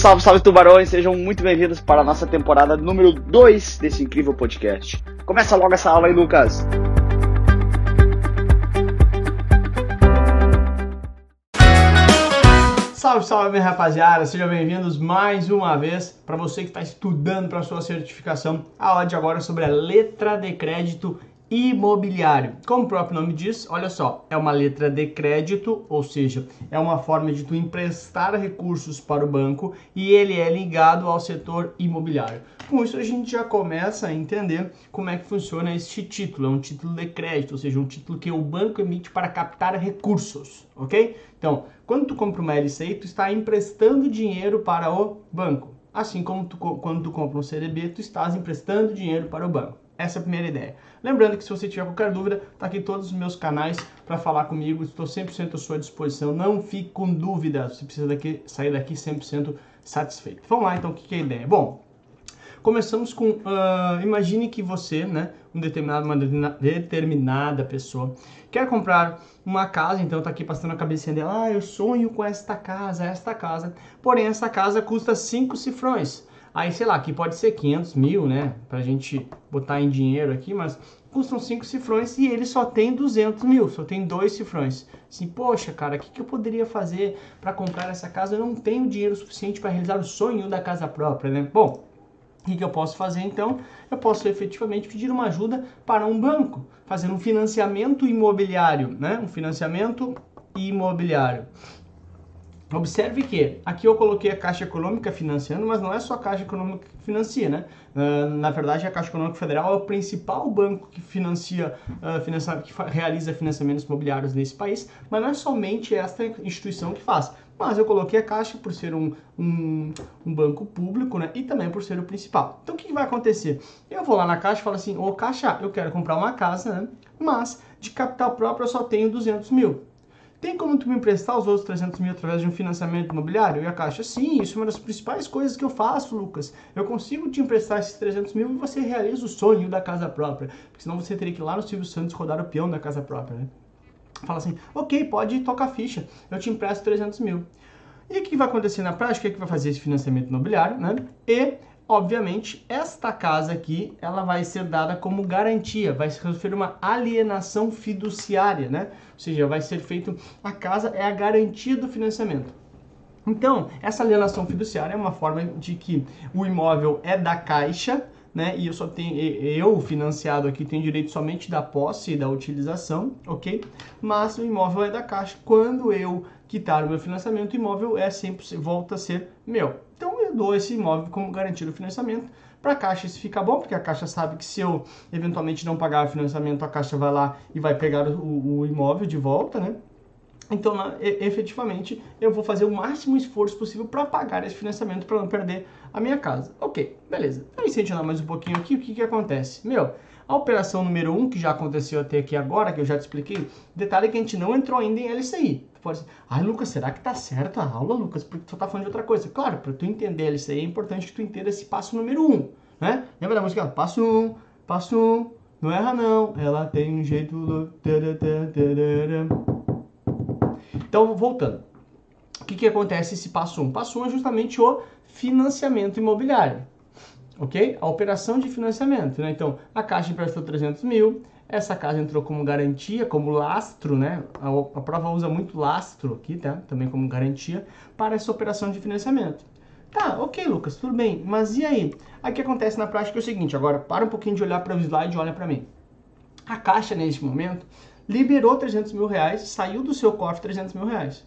Salve, salve tubarões, sejam muito bem-vindos para a nossa temporada número 2 desse incrível podcast. Começa logo essa aula aí, Lucas. Salve, salve, rapaziada, sejam bem-vindos mais uma vez para você que está estudando para sua certificação. A aula de agora é sobre a letra de crédito imobiliário. Como o próprio nome diz, olha só, é uma letra de crédito, ou seja, é uma forma de tu emprestar recursos para o banco e ele é ligado ao setor imobiliário. Com isso a gente já começa a entender como é que funciona este título. É um título de crédito, ou seja, um título que o banco emite para captar recursos, ok? Então, quando tu compra uma LCI, tu está emprestando dinheiro para o banco. Assim como tu, quando tu compra um CDB, tu estás emprestando dinheiro para o banco. Essa é a primeira ideia. Lembrando que se você tiver qualquer dúvida, tá aqui todos os meus canais para falar comigo. Estou 100% à sua disposição. Não fique com dúvida. Você precisa daqui, sair daqui 100% satisfeito. Vamos lá, então, o que, é a ideia? Bom, começamos com... Uh, imagine que você, né, um determinado, uma determinada pessoa, quer comprar uma casa, então tá aqui passando a cabecinha dela, ah, eu sonho com esta casa, esta casa. Porém, essa casa custa 5 cifrões. Aí, sei lá, aqui pode ser 500 mil, né? Pra gente botar em dinheiro aqui, mas custam 5 cifrões e ele só tem 200 mil, só tem dois cifrões. Assim, poxa, cara, o que, que eu poderia fazer para comprar essa casa? Eu não tenho dinheiro suficiente para realizar o sonho da casa própria, né? Bom, o que, que eu posso fazer então? Eu posso efetivamente pedir uma ajuda para um banco, fazer um financiamento imobiliário, né? Um financiamento imobiliário. Observe que aqui eu coloquei a Caixa Econômica financiando, mas não é só a Caixa Econômica que financia, né? Uh, na verdade, a Caixa Econômica Federal é o principal banco que financia, uh, financia, que realiza financiamentos imobiliários nesse país, mas não é somente esta instituição que faz. Mas eu coloquei a Caixa por ser um, um, um banco público, né? E também por ser o principal. Então, o que, que vai acontecer? Eu vou lá na Caixa e falo assim, ô Caixa, eu quero comprar uma casa, né? Mas de capital próprio eu só tenho 200 mil. Tem como tu me emprestar os outros 300 mil através de um financiamento imobiliário? E a Caixa, sim, isso é uma das principais coisas que eu faço, Lucas. Eu consigo te emprestar esses 300 mil e você realiza o sonho da casa própria. Porque senão você teria que ir lá no Silvio Santos rodar o peão da casa própria, né? Fala assim, ok, pode tocar ficha, eu te empresto 300 mil. E o que vai acontecer na prática? É que vai fazer esse financiamento imobiliário, né? E obviamente, esta casa aqui, ela vai ser dada como garantia, vai se referir uma alienação fiduciária, né? Ou seja, vai ser feito, a casa é a garantia do financiamento. Então, essa alienação fiduciária é uma forma de que o imóvel é da caixa, né? E eu só tenho, eu financiado aqui tenho direito somente da posse e da utilização, ok? Mas o imóvel é da caixa. Quando eu quitar o meu financiamento, o imóvel é sempre volta a ser meu. Então eu dou esse imóvel como garantia do financiamento. Para a Caixa isso fica bom, porque a Caixa sabe que se eu eventualmente não pagar o financiamento, a Caixa vai lá e vai pegar o, o imóvel de volta, né? Então, efetivamente, eu vou fazer o máximo esforço possível para pagar esse financiamento para não perder a minha casa. Ok, beleza. Então, incentivar mais um pouquinho aqui, o que, que acontece? Meu, a operação número 1, um, que já aconteceu até aqui agora, que eu já te expliquei, detalhe que a gente não entrou ainda em LCI. Tu pode dizer, ai Lucas, será que tá certo a aula, Lucas? Porque tu tá falando de outra coisa. Claro, para tu entender LCI é importante que tu entenda esse passo número 1, um, né? Lembra da música? Passo 1, um, passo 1, um, não erra não, ela tem um jeito... Então, voltando. O que, que acontece esse passo 1? Um? Passo 1 um é justamente o financiamento imobiliário ok? A operação de financiamento, né? Então, a Caixa emprestou 300 mil, essa casa entrou como garantia, como lastro, né? A, a, prova usa muito lastro aqui, tá? Também como garantia para essa operação de financiamento. Tá, ok, Lucas, tudo bem. Mas e aí? Aí o que acontece na prática é o seguinte, agora para um pouquinho de olhar para o slide e olha para mim. A Caixa, neste momento, liberou 300 mil reais, saiu do seu cofre 300 mil reais.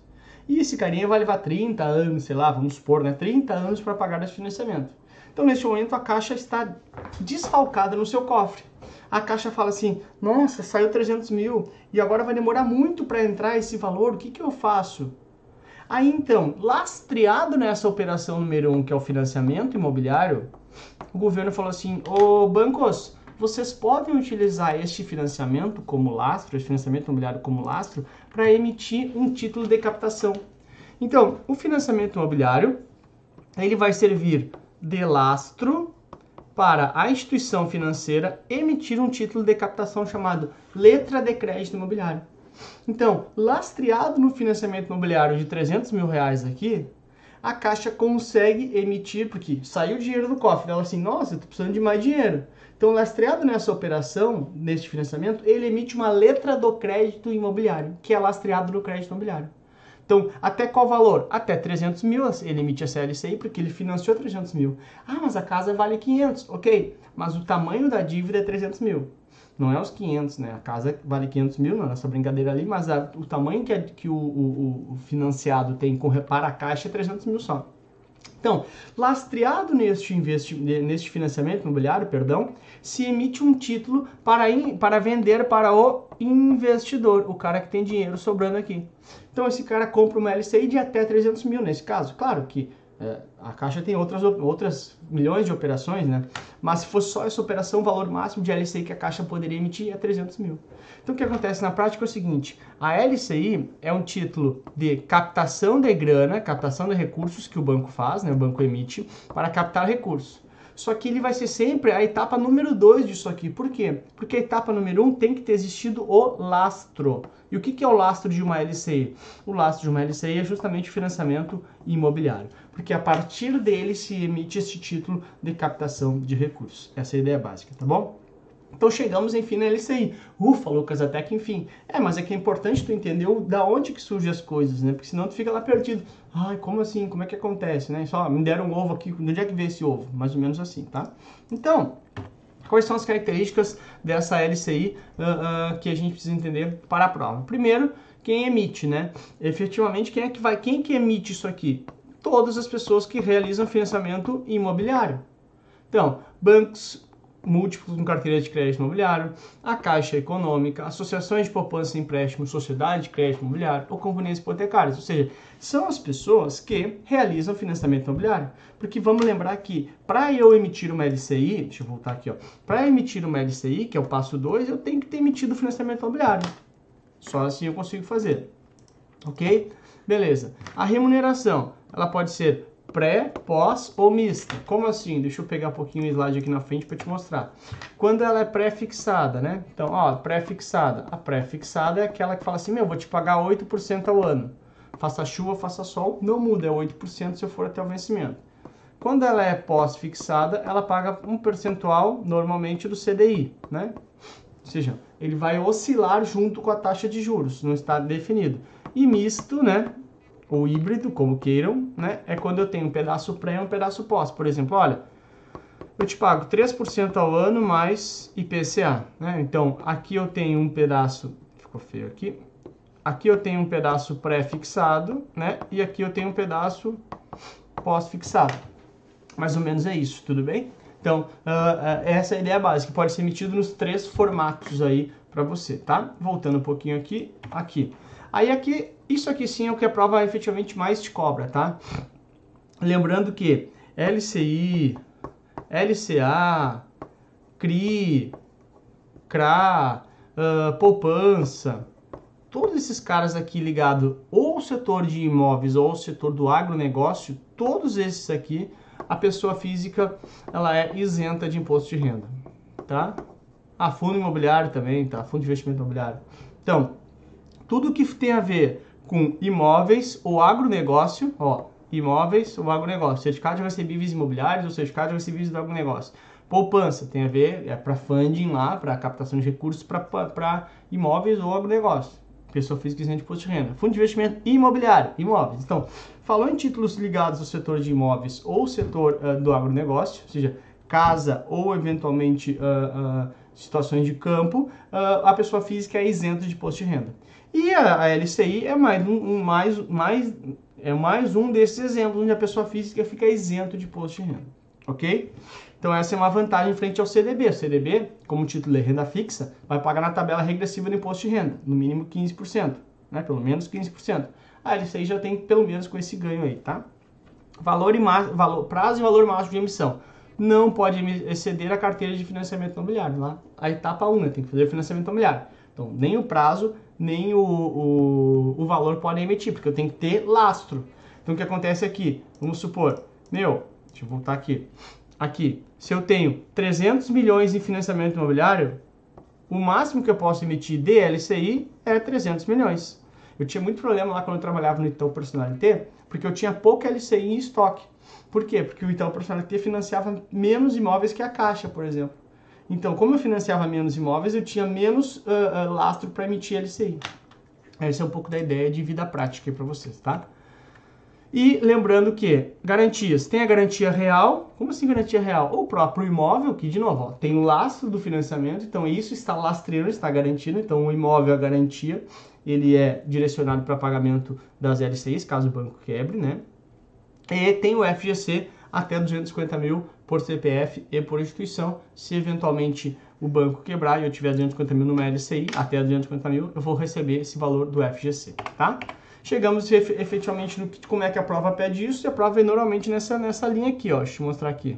E esse carinha vai levar 30 anos, sei lá, vamos supor, né? 30 anos para pagar esse financiamento. Então, neste momento, a caixa está desfalcada no seu cofre. A caixa fala assim: nossa, saiu 300 mil e agora vai demorar muito para entrar esse valor, o que, que eu faço? Aí então, lastreado nessa operação número 1, um, que é o financiamento imobiliário, o governo falou assim: ô bancos, vocês podem utilizar este financiamento como lastro, esse financiamento imobiliário como lastro, para emitir um título de captação. Então, o financiamento imobiliário ele vai servir de lastro para a instituição financeira emitir um título de captação chamado letra de crédito imobiliário. Então, lastreado no financiamento imobiliário de 300 mil reais aqui, a Caixa consegue emitir, porque saiu dinheiro do cofre, ela assim, nossa, eu tô precisando de mais dinheiro. Então, lastreado nessa operação, neste financiamento, ele emite uma letra do crédito imobiliário, que é lastreado no crédito imobiliário. Então, até qual valor? Até 300 mil ele emite a CLCI porque ele financiou 300 mil. Ah, mas a casa vale 500. Ok, mas o tamanho da dívida é 300 mil. Não é os 500, né? A casa vale 500 mil na nossa brincadeira ali, mas a, o tamanho que, é, que o, o, o, financiado tem com repara a caixa é 300 mil só. Então, lastreado neste, neste financiamento imobiliário, perdão, se emite um título para, in, para vender para o investidor, o cara que tem dinheiro sobrando aqui. Então, esse cara compra uma LCI de até 300 mil nesse caso. Claro que a Caixa tem outras, outras milhões de operações, né? Mas se fosse só essa operação, o valor máximo de LCI que a Caixa poderia emitir é 300 mil. Então o que acontece na prática é o seguinte: a LCI é um título de captação de grana, captação de recursos que o banco faz, né? O banco emite para captar recursos. Só que ele vai ser sempre a etapa número 2 disso aqui. Por quê? Porque a etapa número 1 um tem que ter existido o lastro. E o que, é o lastro de uma LCI? O lastro de uma LCI é justamente o financiamento imobiliário. Porque a partir dele se emite esse título de captação de recursos. Essa é a ideia básica, tá bom? Então chegamos enfim na LCI. Ufa, Lucas, até que enfim. É, mas é que é importante tu entender o, da onde que surgem as coisas, né? Porque senão tu fica lá perdido. Ai, como assim? Como é que acontece, né? Só me deram um ovo aqui, onde é que veio esse ovo? Mais ou menos assim, tá? Então, quais são as características dessa LCI uh, uh, que a gente precisa entender para a prova? Primeiro, quem emite, né? Efetivamente, quem é que vai, quem que emite isso aqui? Todas as pessoas que realizam financiamento imobiliário. Então, bancos, múltiplos com carteira de crédito imobiliário, a Caixa Econômica, associações de poupança e empréstimo, sociedade de crédito imobiliário ou companhias hipotecárias. Ou seja, são as pessoas que realizam financiamento imobiliário. Porque vamos lembrar que para eu emitir uma LCI, deixa eu voltar aqui, ó, para emitir uma LCI, que é o passo 2, eu tenho que ter emitido financiamento imobiliário. Só assim eu consigo fazer. Ok? Beleza. A remuneração, ela pode ser pré, pós ou mista. Como assim? Deixa eu pegar um pouquinho o slide aqui na frente para te mostrar. Quando ela é pré-fixada, né? Então, ó, pré-fixada. A pré-fixada é aquela que fala assim, meu, vou te pagar 8% ao ano. Faça chuva, faça sol, não muda, é 8% se eu for até o vencimento. Quando ela é pós-fixada, ela paga um percentual, normalmente, do CDI, né? Ou seja, ele vai oscilar junto com a taxa de juros, não está definido. E misto, né? Ou híbrido, como queiram, né? É quando eu tenho um pedaço pré e um pedaço pós. Por exemplo, olha, eu te pago 3% ao ano mais IPCA, né? Então, aqui eu tenho um pedaço, ficou feio aqui. Aqui eu tenho um pedaço pré-fixado, né? E aqui eu tenho um pedaço pós-fixado. Mais ou menos é isso, tudo bem? Então, uh, uh, essa é a ideia básica, pode ser emitido nos três formatos aí para você, tá? Voltando um pouquinho aqui, aqui. Aí aqui, isso aqui sim é o que a prova efetivamente mais te cobra, tá? Lembrando que LCI, LCA, CRI, CRA, uh, poupança, todos esses caras aqui ligados ou ao setor de imóveis ou ao setor do agronegócio, todos esses aqui, a pessoa física ela é isenta de imposto de renda, tá? A ah, fundo imobiliário também, tá? Fundo de investimento imobiliário. Então, tudo que tem a ver com imóveis ou agronegócio, ó, imóveis ou agronegócio, certificado de recebíveis imobiliários ou certificado de recebíveis do agronegócio. Poupança tem a ver, é para funding lá, para captação de recursos para imóveis ou agronegócio. Pessoa física isenta de imposto de renda. Fundo de investimento imobiliário, imóveis. Então, falou em títulos ligados ao setor de imóveis ou setor uh, do agronegócio, ou seja, casa ou eventualmente uh, uh, situações de campo, a pessoa física é isenta de imposto de renda. E a, a LCI é mais um, um, mais, mais, é mais um desses exemplos onde a pessoa física fica isento de imposto de renda. Ok? Então essa é uma vantagem frente ao CDB. O CDB, como título é renda fixa, vai pagar na tabela regressiva do imposto de renda, no mínimo 15%, né? pelo menos 15%. A LCI já tem pelo menos com esse ganho aí, tá? Valor e valor, prazo e valor máximo de emissão. Não pode exceder a carteira de financiamento imobiliário, lá. A etapa 1, né? tem que fazer financiamento imobiliário. Então, nem o prazo, nem o, o, o valor podem emitir, porque eu tenho que ter lastro. Então, o que acontece aqui? Vamos supor, meu, deixa eu voltar aqui. Aqui, se eu tenho 300 milhões em financiamento imobiliário, o máximo que eu posso emitir de LCI é 300 milhões. Eu tinha muito problema lá quando eu trabalhava no Itaú Personalité, Porque eu tinha pouca LCI em estoque. Por quê? Porque o Itaú Personalité financiava menos imóveis que a Caixa, por exemplo. Então, como eu financiava menos imóveis, eu tinha menos uh, uh, lastro para emitir LCI. Essa é um pouco da ideia de vida prática para vocês, tá? E lembrando que garantias, tem a garantia real, como assim garantia real? O próprio imóvel, que de novo, ó, tem o lastro do financiamento, então isso está lastreando, está garantido, então o imóvel, a garantia, ele é direcionado para pagamento das LCIs, caso o banco quebre, né? E tem o FGC até 250 mil por CPF e por instituição. Se eventualmente o banco quebrar e eu tiver 250 mil numa LCI, até 250 mil, eu vou receber esse valor do FGC, tá? chegamos efetivamente no como é que a prova pede isso, e a prova é normalmente nessa, nessa linha aqui, ó, deixa eu mostrar aqui.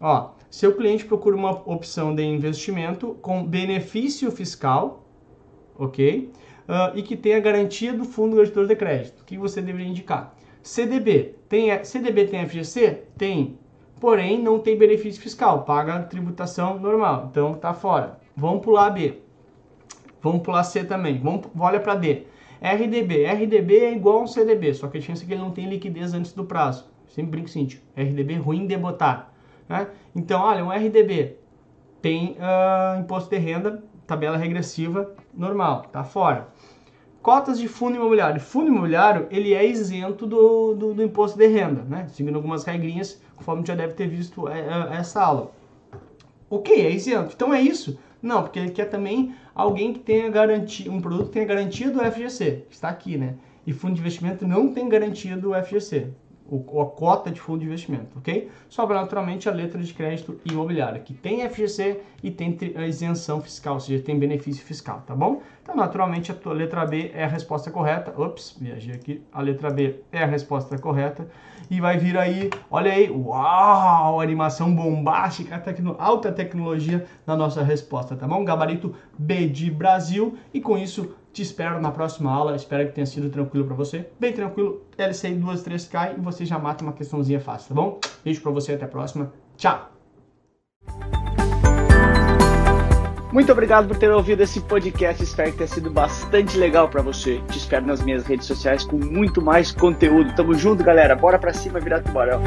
Ó, seu cliente procura uma opção de investimento com benefício fiscal, ok? Uh, e que tenha garantia do fundo garantidor de crédito. O que você deveria indicar? CDB. Tem, CDB tem FGC? Tem. Porém, não tem benefício fiscal. Paga tributação normal. Então, tá fora. Vamos pular B. Vamos pular C também. Vamos, olha para D. RDB. RDB é igual a um CDB, só que a diferença é que ele não tem liquidez antes do prazo. Sempre brinco assim, RDB ruim de botar. Né? Então, olha, um RDB tem uh, imposto de renda, tabela regressiva normal, tá fora. Cotas de fundo imobiliário. Fundo imobiliário, ele é isento do, do, do imposto de renda, né? Seguindo algumas regrinhas, conforme já deve ter visto é, é, essa aula. Ok, é isento. Então é isso. Não, porque ele quer também alguém que tenha garantia, um produto que tenha garantia do FGC, está aqui, né? E fundo de investimento não tem garantia do FGC, ou a cota de fundo de investimento, ok? Sobra naturalmente a letra de crédito imobiliário, que tem FGC e tem a isenção fiscal, ou seja, tem benefício fiscal, tá bom? Então, naturalmente, a letra B é a resposta correta. Ops, viajei aqui. A letra B é a resposta correta. E vai vir aí, olha aí, uau, animação bombástica, tecno, alta tecnologia na nossa resposta, tá bom? Gabarito B de Brasil. E com isso, te espero na próxima aula. Espero que tenha sido tranquilo para você. Bem tranquilo. LCI 2, 3 cai e você já mata uma questãozinha fácil, tá bom? Beijo para você, até a próxima. Tchau! Muito obrigado por ter ouvido esse podcast. Espero que tenha sido bastante legal para você. Te espero nas minhas redes sociais com muito mais conteúdo. Tamo junto, galera. Bora pra cima virar tubarão.